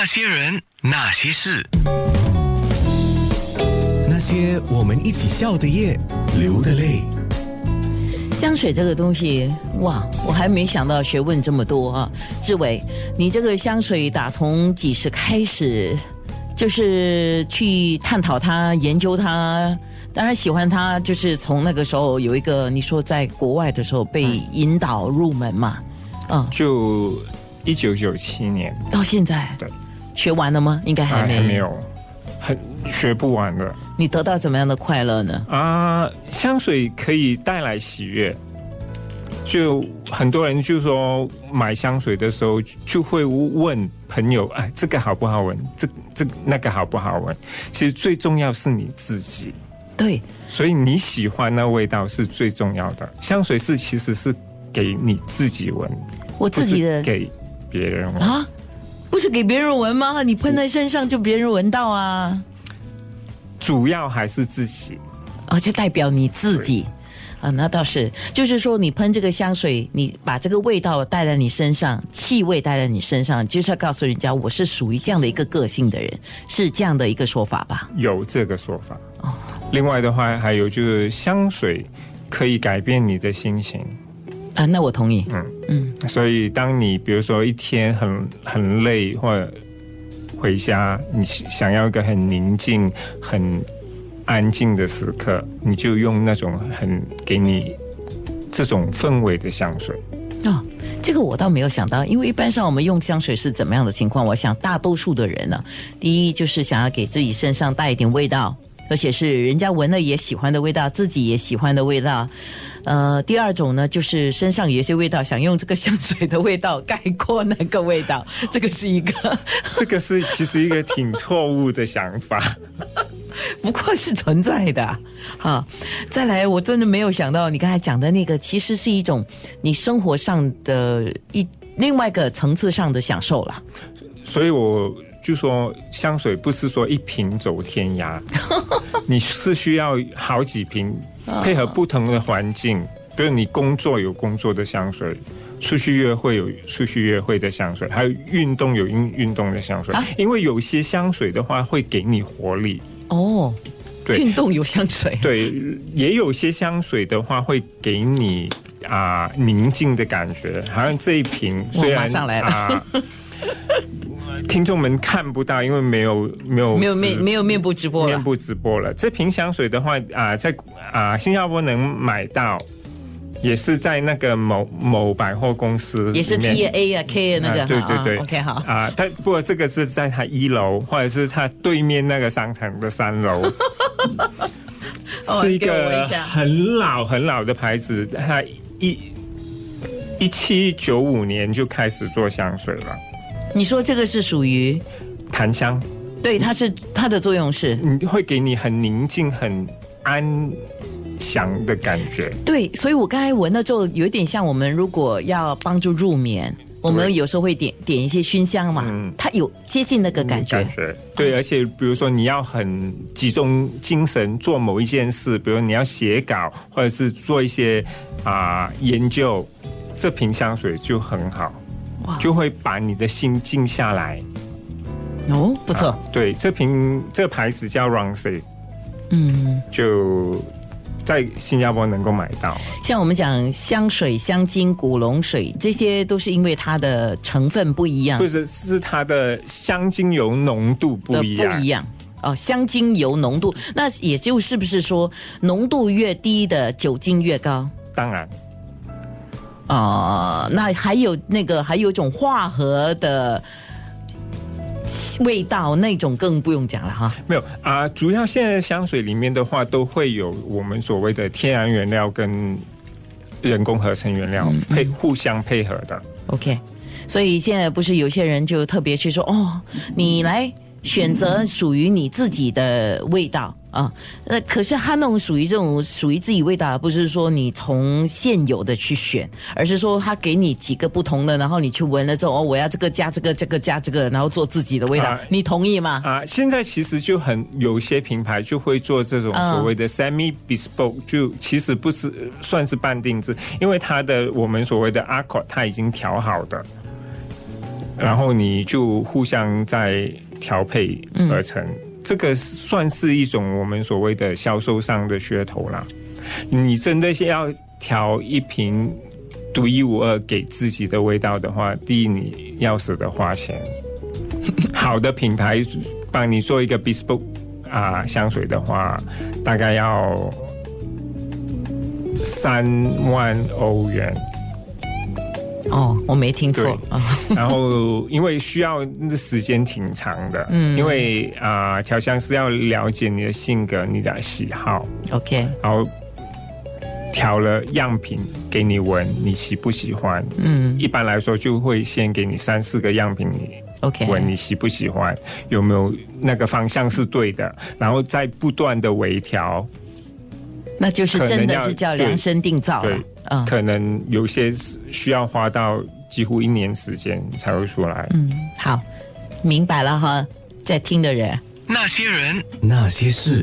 那些人，那些事，那些我们一起笑的夜，流的泪。香水这个东西，哇，我还没想到学问这么多啊！志伟，你这个香水打从几时开始，就是去探讨它、研究它？当然喜欢它，就是从那个时候有一个你说在国外的时候被引导入门嘛，嗯，就一九九七年到现在，对，学完了吗？应该还没，还没有。很学不完的。你得到怎么样的快乐呢？啊，香水可以带来喜悦。就很多人就说买香水的时候就会问朋友：“哎，这个好不好闻？这这那个好不好闻？”其实最重要是你自己。对，所以你喜欢那味道是最重要的。香水是其实是给你自己闻，我自己的给别人闻啊。不是给别人闻吗？你喷在身上就别人闻到啊。主要还是自己，而且代表你自己啊。那倒是，就是说你喷这个香水，你把这个味道带在你身上，气味带在你身上，就是要告诉人家我是属于这样的一个个性的人，是这样的一个说法吧？有这个说法哦。另外的话，还有就是香水可以改变你的心情。啊，那我同意。嗯嗯，所以当你比如说一天很很累，或者回家，你想要一个很宁静、很安静的时刻，你就用那种很给你这种氛围的香水。哦，这个我倒没有想到，因为一般上我们用香水是怎么样的情况？我想大多数的人呢，第一就是想要给自己身上带一点味道。而且是人家闻了也喜欢的味道，自己也喜欢的味道。呃，第二种呢，就是身上有些味道，想用这个香水的味道概括那个味道，这个是一个，这个是其实一个挺错误的想法，不过是存在的。哈，再来，我真的没有想到你刚才讲的那个，其实是一种你生活上的一另外一个层次上的享受了。所以我。就说香水不是说一瓶走天涯，你是需要好几瓶，配合不同的环境。比如你工作有工作的香水，出去约会有出去约会的香水，还有运动有运运动的香水。因为有些香水的话会给你活力哦，对，运动有香水，对，也有些香水的话会给你啊宁静的感觉。好像这一瓶虽然上来了。听众们看不到，因为没有没有没有面没有面部直播面部直播了。这瓶香水的话啊，在啊新加坡能买到，也是在那个某某百货公司，也是 T A 啊 K 那个，对对对，OK 好啊。但不过这个是在他一楼，或者是他对面那个商场的三楼，是一个很老很老的牌子，它一一七九五年就开始做香水了。你说这个是属于檀香，对，它是它的作用是，你会给你很宁静、很安详的感觉。对，所以我刚才闻了之后，有一点像我们如果要帮助入眠，我们有时候会点点一些熏香嘛，它有接近那个感觉。感觉对，而且比如说你要很集中精神做某一件事，比如你要写稿或者是做一些啊研究，这瓶香水就很好。就会把你的心静下来。哦，不错。对，这瓶这个牌子叫 Roncy，嗯，就在新加坡能够买到。像我们讲香水、香精、古龙水，这些都是因为它的成分不一样。不是，是它的香精油浓度不一样。不一样哦，香精油浓度，那也就是不是说浓度越低的酒精越高？当然。啊，那还有那个，还有一种化合的味道，那种更不用讲了哈。没有啊，主要现在香水里面的话，都会有我们所谓的天然原料跟人工合成原料配互相配合的。OK，所以现在不是有些人就特别去说哦，你来选择属于你自己的味道。啊，那可是他那种属于这种属于自己味道，不是说你从现有的去选，而是说他给你几个不同的，然后你去闻了之后，哦，我要这个加这个，这个加这个，然后做自己的味道，你同意吗？啊，现在其实就很有些品牌就会做这种所谓的 semi bespoke，就其实不是算是半定制，因为它的我们所谓的 a c o 它已经调好的。然后你就互相在调配而成。这个算是一种我们所谓的销售上的噱头啦。你真的是要调一瓶独一无二给自己的味道的话，第一你要舍得花钱。好的品牌帮你做一个 bespoke 啊香水的话，大概要三万欧元。哦，我没听错。然后因为需要那时间挺长的，嗯，因为啊、调香师要了解你的性格、你的喜好，OK，然后调了样品给你闻，你喜不喜欢？嗯，一般来说就会先给你三四个样品，你 OK 闻你喜不喜欢，有没有那个方向是对的，然后再不断的微调，那就是真的是叫量身定造了对。嗯可能有些需要花到几乎一年时间才会出来。嗯，好，明白了哈，在听的人。那些人，那些事。